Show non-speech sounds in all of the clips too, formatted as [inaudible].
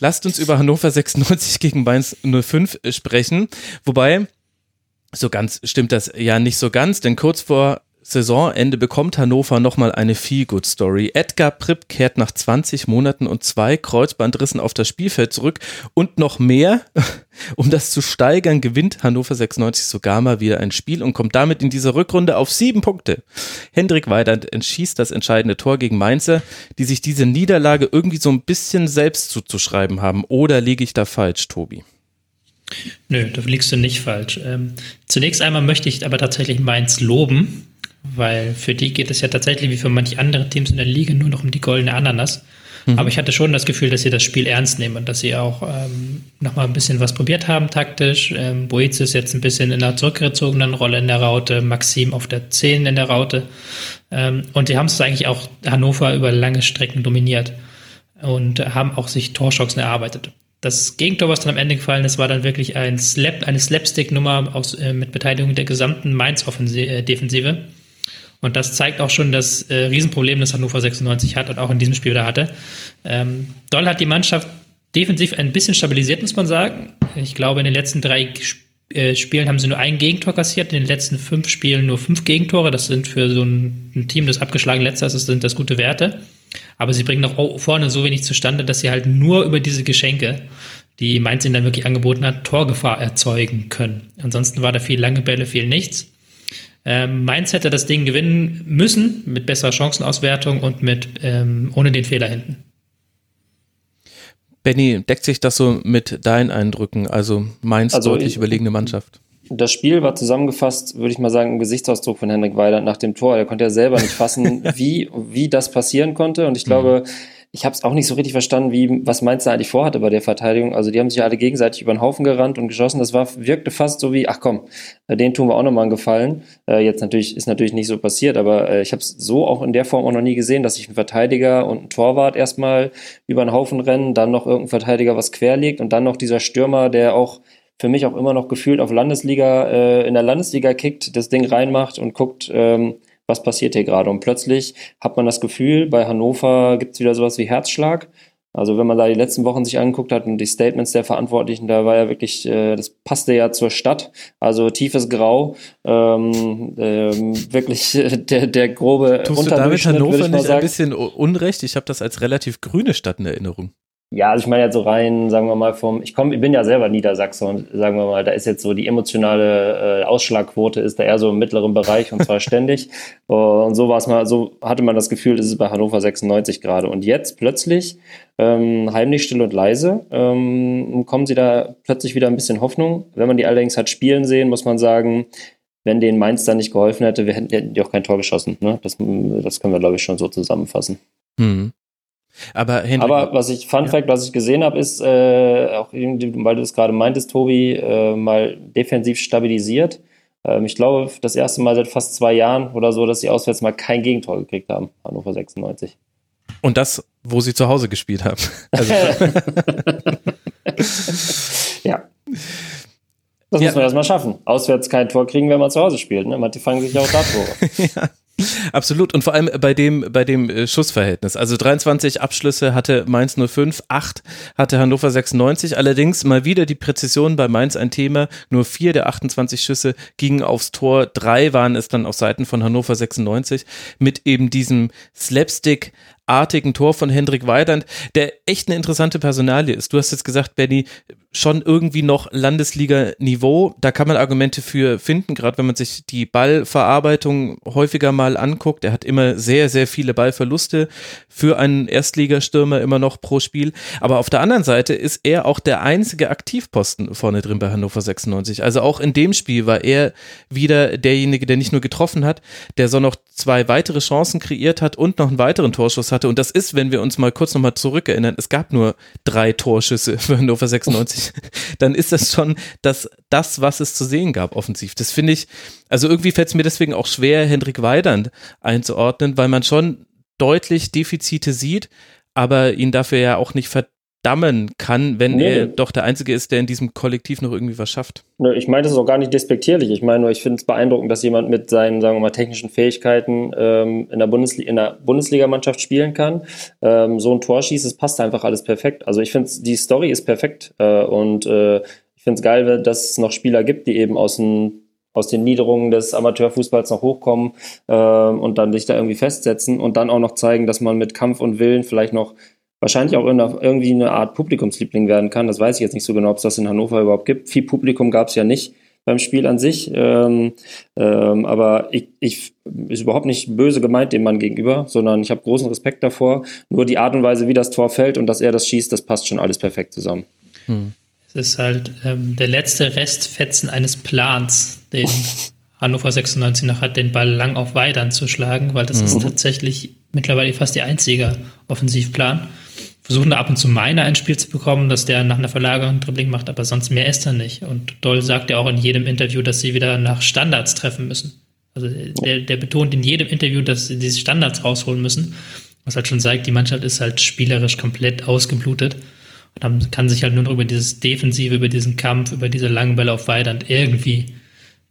Lasst uns über Hannover 96 gegen Mainz 05 sprechen. Wobei, so ganz stimmt das ja nicht so ganz, denn kurz vor Saisonende bekommt Hannover nochmal eine Feel-Good-Story. Edgar Pripp kehrt nach 20 Monaten und zwei Kreuzbandrissen auf das Spielfeld zurück und noch mehr, [laughs] um das zu steigern, gewinnt Hannover 96 sogar mal wieder ein Spiel und kommt damit in dieser Rückrunde auf sieben Punkte. Hendrik Weidand entschießt das entscheidende Tor gegen Mainzer, die sich diese Niederlage irgendwie so ein bisschen selbst zuzuschreiben haben. Oder liege ich da falsch, Tobi? Nö, da liegst du nicht falsch. Ähm, zunächst einmal möchte ich aber tatsächlich Mainz loben, weil für die geht es ja tatsächlich wie für manche andere Teams in der Liga nur noch um die goldene Ananas. Mhm. Aber ich hatte schon das Gefühl, dass sie das Spiel ernst nehmen und dass sie auch ähm, nochmal ein bisschen was probiert haben taktisch. Ähm, Boetius jetzt ein bisschen in einer zurückgezogenen Rolle in der Raute, Maxim auf der 10 in der Raute. Ähm, und sie haben es eigentlich auch Hannover über lange Strecken dominiert und haben auch sich Torschocks erarbeitet. Das Gegentor, was dann am Ende gefallen ist, war dann wirklich ein Slap, eine Slapstick-Nummer äh, mit Beteiligung der gesamten Mainz-Defensive. Und das zeigt auch schon das äh, Riesenproblem, das Hannover 96 hat und auch in diesem Spiel wieder hatte. Ähm, Doll hat die Mannschaft defensiv ein bisschen stabilisiert, muss man sagen. Ich glaube, in den letzten drei äh, Spielen haben sie nur ein Gegentor kassiert, in den letzten fünf Spielen nur fünf Gegentore. Das sind für so ein, ein Team, das abgeschlagen letzter ist, sind das gute Werte. Aber sie bringen noch vorne so wenig zustande, dass sie halt nur über diese Geschenke, die Mainz ihnen dann wirklich angeboten hat, Torgefahr erzeugen können. Ansonsten war da viel lange Bälle, viel nichts. Ähm, Mainz hätte das Ding gewinnen müssen mit besserer Chancenauswertung und mit ähm, ohne den Fehler hinten. Benny, deckt sich das so mit deinen Eindrücken? Also Mainz also deutlich ich, überlegene Mannschaft. Das Spiel war zusammengefasst, würde ich mal sagen, ein Gesichtsausdruck von Henrik Weiland nach dem Tor. Er konnte ja selber nicht fassen, [laughs] wie, wie das passieren konnte. Und ich glaube, mhm ich habe es auch nicht so richtig verstanden, wie, was Mainz da eigentlich vorhatte bei der Verteidigung. Also die haben sich alle gegenseitig über den Haufen gerannt und geschossen. Das war, wirkte fast so wie, ach komm, äh, den tun wir auch nochmal einen Gefallen. Äh, jetzt natürlich, ist natürlich nicht so passiert, aber äh, ich habe es so auch in der Form auch noch nie gesehen, dass sich ein Verteidiger und ein Torwart erstmal über den Haufen rennen, dann noch irgendein Verteidiger was quer liegt und dann noch dieser Stürmer, der auch für mich auch immer noch gefühlt auf Landesliga, äh, in der Landesliga kickt, das Ding reinmacht und guckt, ähm, was passiert hier gerade? Und plötzlich hat man das Gefühl, bei Hannover gibt es wieder sowas wie Herzschlag. Also wenn man da die letzten Wochen sich angeguckt hat und die Statements der Verantwortlichen, da war ja wirklich, äh, das passte ja zur Stadt. Also tiefes Grau, ähm, ähm, wirklich der, der grobe Tust du damit Hannover nicht sagen. ein bisschen unrecht? Ich habe das als relativ grüne Stadt in Erinnerung. Ja, also ich meine jetzt so rein, sagen wir mal, vom, ich komme, ich bin ja selber Niedersachse und sagen wir mal, da ist jetzt so die emotionale äh, Ausschlagquote ist da eher so im mittleren Bereich und zwar [laughs] ständig. Und so war es mal, so hatte man das Gefühl, ist bei Hannover 96 gerade. Und jetzt plötzlich, ähm, heimlich still und leise, ähm, kommen sie da plötzlich wieder ein bisschen Hoffnung. Wenn man die allerdings hat spielen sehen, muss man sagen, wenn denen Mainz da nicht geholfen hätte, wir hätten, hätten die auch kein Tor geschossen. Ne? Das, das können wir, glaube ich, schon so zusammenfassen. Hm. Aber, Henrik, Aber was ich, Fun ja. Fact, was ich gesehen habe, ist, äh, auch weil du es gerade meintest, Tobi, äh, mal defensiv stabilisiert. Ähm, ich glaube, das erste Mal seit fast zwei Jahren oder so, dass sie auswärts mal kein Gegentor gekriegt haben, Hannover 96. Und das, wo sie zu Hause gespielt haben. [laughs] Also ja. Das ja. muss man erstmal schaffen. Auswärts kein Tor kriegen, wenn man zu Hause spielt. Ne? Manche fangen sich ja auch da Tore. [laughs] ja. Absolut. Und vor allem bei dem, bei dem äh, Schussverhältnis. Also 23 Abschlüsse hatte Mainz 05, 8 hatte Hannover 96. Allerdings mal wieder die Präzision bei Mainz ein Thema. Nur vier der 28 Schüsse gingen aufs Tor. Drei waren es dann auf Seiten von Hannover 96 mit eben diesem Slapstick artigen Tor von Hendrik Weidand, der echt eine interessante Personalie ist. Du hast jetzt gesagt, Benny, schon irgendwie noch Landesliga-Niveau. Da kann man Argumente für finden, gerade wenn man sich die Ballverarbeitung häufiger mal anguckt. Er hat immer sehr, sehr viele Ballverluste für einen Erstligastürmer immer noch pro Spiel. Aber auf der anderen Seite ist er auch der einzige Aktivposten vorne drin bei Hannover 96. Also auch in dem Spiel war er wieder derjenige, der nicht nur getroffen hat, der so noch zwei weitere Chancen kreiert hat und noch einen weiteren Torschuss hatte. Und das ist, wenn wir uns mal kurz nochmal zurückerinnern, es gab nur drei Torschüsse für Hannover 96. [laughs] Dann ist das schon das, das, was es zu sehen gab, offensiv. Das finde ich, also irgendwie fällt es mir deswegen auch schwer, Hendrik Weidand einzuordnen, weil man schon deutlich Defizite sieht, aber ihn dafür ja auch nicht ver verdammen kann, wenn nee. er doch der Einzige ist, der in diesem Kollektiv noch irgendwie was schafft. Ich meine das ist auch gar nicht despektierlich. Ich meine nur, ich finde es beeindruckend, dass jemand mit seinen, sagen wir mal, technischen Fähigkeiten ähm, in der, Bundesli in der Bundesligamannschaft spielen kann. Ähm, so ein Tor schießt, es passt einfach alles perfekt. Also ich finde, die Story ist perfekt äh, und äh, ich finde es geil, dass es noch Spieler gibt, die eben aus dem aus den Niederungen des Amateurfußballs noch hochkommen äh, und dann sich da irgendwie festsetzen und dann auch noch zeigen, dass man mit Kampf und Willen vielleicht noch wahrscheinlich auch irgendwie eine Art Publikumsliebling werden kann. Das weiß ich jetzt nicht so genau, ob es das in Hannover überhaupt gibt. Viel Publikum gab es ja nicht beim Spiel an sich. Ähm, ähm, aber ich, ich ist überhaupt nicht böse gemeint dem Mann gegenüber, sondern ich habe großen Respekt davor. Nur die Art und Weise, wie das Tor fällt und dass er das schießt, das passt schon alles perfekt zusammen. Hm. Es ist halt ähm, der letzte Restfetzen eines Plans, den [laughs] Hannover 96 noch hat, den Ball lang auf Weidern zu schlagen, weil das mhm. ist tatsächlich mittlerweile fast ihr einziger Offensivplan versuchen da ab und zu Meiner ein Spiel zu bekommen, dass der nach einer Verlagerung Dribbling macht, aber sonst mehr ist er nicht. Und Doll sagt ja auch in jedem Interview, dass sie wieder nach Standards treffen müssen. Also der, der betont in jedem Interview, dass sie diese Standards rausholen müssen. Was halt schon zeigt, die Mannschaft ist halt spielerisch komplett ausgeblutet. Und dann kann sich halt nur noch über dieses Defensive, über diesen Kampf, über diese langen Bälle auf Weidand irgendwie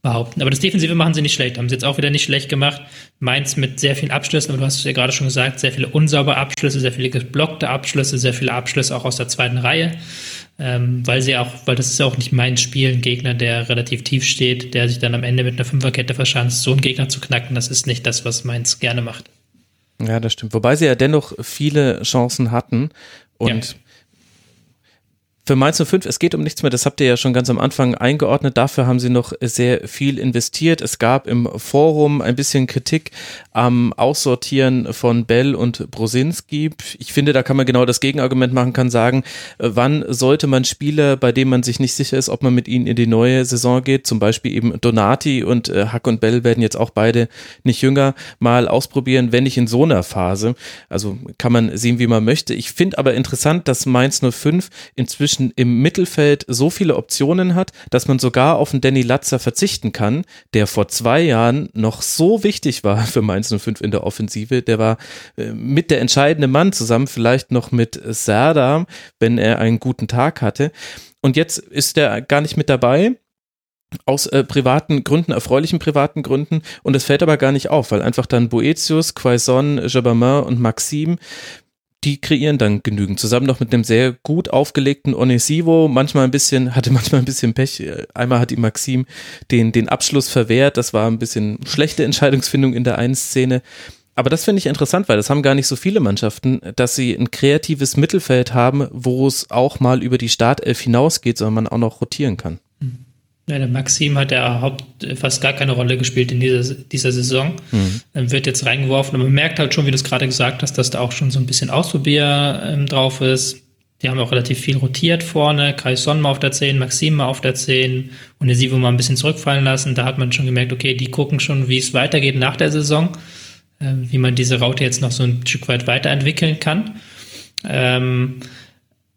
behaupten. Aber das Defensive machen sie nicht schlecht, haben sie jetzt auch wieder nicht schlecht gemacht. Mainz mit sehr vielen Abschlüssen, aber du hast es ja gerade schon gesagt, sehr viele unsaubere Abschlüsse, sehr viele geblockte Abschlüsse, sehr viele Abschlüsse auch aus der zweiten Reihe. Ähm, weil sie auch, weil das ist auch nicht mein Spiel, ein Gegner, der relativ tief steht, der sich dann am Ende mit einer Fünferkette verschanzt, so einen Gegner zu knacken, das ist nicht das, was Mainz gerne macht. Ja, das stimmt. Wobei sie ja dennoch viele Chancen hatten und ja für Mainz 05, es geht um nichts mehr, das habt ihr ja schon ganz am Anfang eingeordnet. Dafür haben sie noch sehr viel investiert. Es gab im Forum ein bisschen Kritik am Aussortieren von Bell und Brosinski. Ich finde, da kann man genau das Gegenargument machen, kann sagen, äh, wann sollte man Spieler, bei denen man sich nicht sicher ist, ob man mit ihnen in die neue Saison geht, zum Beispiel eben Donati und äh, Hack und Bell werden jetzt auch beide nicht jünger, mal ausprobieren, wenn nicht in so einer Phase. Also kann man sehen, wie man möchte. Ich finde aber interessant, dass Mainz 05 inzwischen inzwischen im Mittelfeld so viele Optionen hat, dass man sogar auf einen Danny Latzer verzichten kann, der vor zwei Jahren noch so wichtig war für Mainz 05 in der Offensive. Der war äh, mit der entscheidende Mann zusammen, vielleicht noch mit Serdar, wenn er einen guten Tag hatte. Und jetzt ist er gar nicht mit dabei aus äh, privaten Gründen, erfreulichen privaten Gründen. Und es fällt aber gar nicht auf, weil einfach dann Boetius, Quaison, Jabamin und Maxim die kreieren dann genügend. Zusammen noch mit einem sehr gut aufgelegten Onesivo, manchmal ein bisschen, hatte manchmal ein bisschen Pech. Einmal hat ihm Maxim den, den Abschluss verwehrt. Das war ein bisschen schlechte Entscheidungsfindung in der einen Szene. Aber das finde ich interessant, weil das haben gar nicht so viele Mannschaften, dass sie ein kreatives Mittelfeld haben, wo es auch mal über die Startelf hinausgeht, sondern man auch noch rotieren kann. Ja, der Maxim hat ja Haupt, fast gar keine Rolle gespielt in dieser, dieser Saison. Mhm. Wird jetzt reingeworfen und man merkt halt schon, wie du es gerade gesagt hast, dass da auch schon so ein bisschen Ausprobier ähm, drauf ist. Die haben auch relativ viel rotiert vorne. Kai Son mal auf der 10, Maxim mal auf der 10 und der Sivo mal ein bisschen zurückfallen lassen. Da hat man schon gemerkt, okay, die gucken schon, wie es weitergeht nach der Saison, äh, wie man diese Raute jetzt noch so ein Stück weit weiterentwickeln kann. Ähm,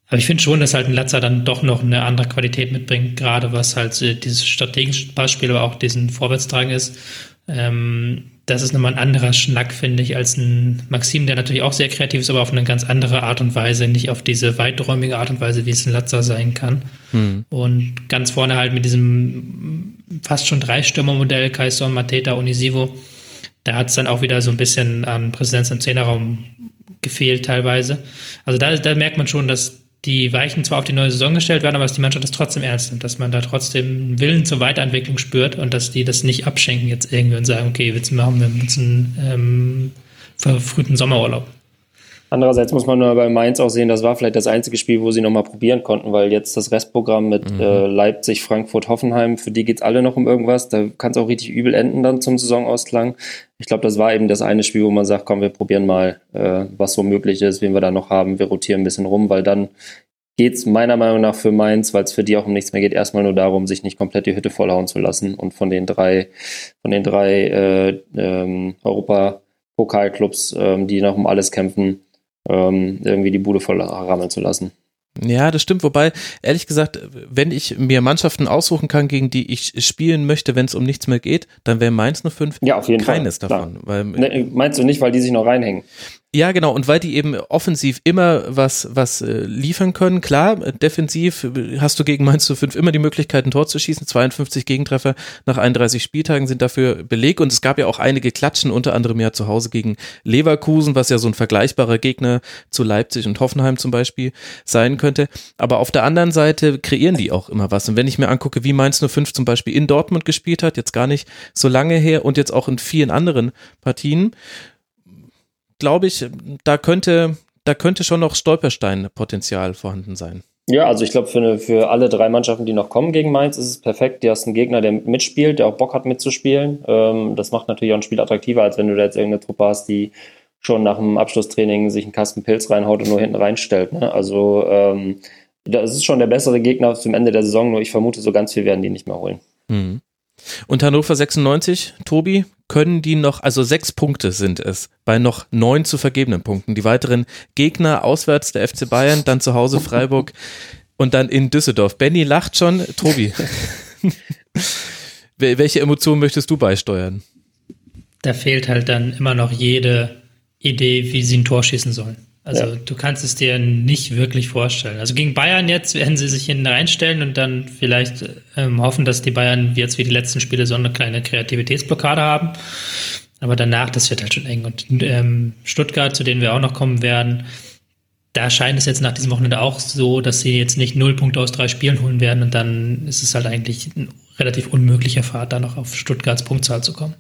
aber ich finde schon, dass halt ein Latzer dann doch noch eine andere Qualität mitbringt, gerade was halt äh, dieses strategische Passspiel, aber auch diesen Vorwärtstragen ist. Ähm, das ist nochmal ein anderer Schnack, finde ich, als ein Maxim, der natürlich auch sehr kreativ ist, aber auf eine ganz andere Art und Weise, nicht auf diese weiträumige Art und Weise, wie es ein Latzer sein kann. Hm. Und ganz vorne halt mit diesem fast schon Drei-Stürmer-Modell, Kaison, Mateta, Unisivo, Da hat es dann auch wieder so ein bisschen an Präsenz im Zehnerraum gefehlt teilweise. Also da, da merkt man schon, dass die Weichen zwar auf die neue Saison gestellt werden, aber dass die Mannschaft das trotzdem ernst nimmt, dass man da trotzdem einen Willen zur Weiterentwicklung spürt und dass die das nicht abschenken jetzt irgendwie und sagen, okay, jetzt machen wir einen ähm, verfrühten Sommerurlaub. Andererseits muss man nur bei Mainz auch sehen, das war vielleicht das einzige Spiel, wo sie nochmal probieren konnten, weil jetzt das Restprogramm mit mhm. äh, Leipzig, Frankfurt, Hoffenheim, für die geht es alle noch um irgendwas. Da kann es auch richtig übel enden dann zum Saisonausklang. Ich glaube, das war eben das eine Spiel, wo man sagt, komm, wir probieren mal, äh, was so möglich ist, wen wir da noch haben. Wir rotieren ein bisschen rum, weil dann geht es meiner Meinung nach für Mainz, weil es für die auch um nichts mehr geht, erstmal nur darum, sich nicht komplett die Hütte vollhauen zu lassen und von den drei, von den drei äh, ähm, Europa-Pokalclubs, ähm, die noch um alles kämpfen, ähm, irgendwie die Bude voll rammeln zu lassen. Ja, das stimmt. Wobei, ehrlich gesagt, wenn ich mir Mannschaften aussuchen kann, gegen die ich spielen möchte, wenn es um nichts mehr geht, dann wäre Mainz 05 ja, auf jeden keines Fall. davon. Weil, ne, meinst du nicht, weil die sich noch reinhängen? Ja, genau. Und weil die eben offensiv immer was, was äh, liefern können. Klar, defensiv hast du gegen Mainz zu 5 immer die Möglichkeit, ein Tor zu schießen. 52 Gegentreffer nach 31 Spieltagen sind dafür Beleg. Und es gab ja auch einige Klatschen, unter anderem ja zu Hause gegen Leverkusen, was ja so ein vergleichbarer Gegner zu Leipzig und Hoffenheim zum Beispiel sein könnte. Aber auf der anderen Seite kreieren die auch immer was. Und wenn ich mir angucke, wie Mainz 05 zum Beispiel in Dortmund gespielt hat, jetzt gar nicht so lange her und jetzt auch in vielen anderen Partien, glaube ich, da könnte, da könnte schon noch Stolperstein-Potenzial vorhanden sein. Ja, also ich glaube, für, für alle drei Mannschaften, die noch kommen gegen Mainz, ist es perfekt. Du hast einen Gegner, der mitspielt, der auch Bock hat mitzuspielen. Ähm, das macht natürlich auch ein Spiel attraktiver, als wenn du da jetzt irgendeine Truppe hast, die schon nach dem Abschlusstraining sich einen Kasten Pilz reinhaut und nur hinten reinstellt. Ne? Also ähm, das ist schon der bessere Gegner zum Ende der Saison, nur ich vermute, so ganz viel werden die nicht mehr holen. Mhm. Und Hannover 96, Tobi, können die noch, also sechs Punkte sind es, bei noch neun zu vergebenen Punkten. Die weiteren Gegner auswärts der FC Bayern, dann zu Hause Freiburg und dann in Düsseldorf. Benny lacht schon. Tobi, [laughs] welche Emotionen möchtest du beisteuern? Da fehlt halt dann immer noch jede Idee, wie sie ein Tor schießen sollen. Also ja. du kannst es dir nicht wirklich vorstellen. Also gegen Bayern jetzt werden sie sich hinten reinstellen und dann vielleicht ähm, hoffen, dass die Bayern jetzt wie die letzten Spiele so eine kleine Kreativitätsblockade haben. Aber danach, das wird halt schon eng. Und ähm, Stuttgart, zu denen wir auch noch kommen werden, da scheint es jetzt nach diesem Wochenende auch so, dass sie jetzt nicht null Punkte aus drei Spielen holen werden und dann ist es halt eigentlich ein relativ unmöglicher Fahrt, da noch auf Stuttgarts Punktzahl zu kommen.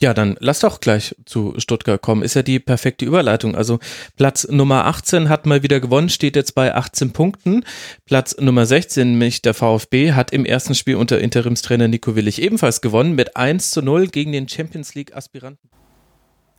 Ja, dann lass doch gleich zu Stuttgart kommen. Ist ja die perfekte Überleitung. Also Platz Nummer 18 hat mal wieder gewonnen, steht jetzt bei 18 Punkten. Platz Nummer 16, nämlich der VfB, hat im ersten Spiel unter Interimstrainer Nico Willig ebenfalls gewonnen mit 1 zu 0 gegen den Champions League Aspiranten.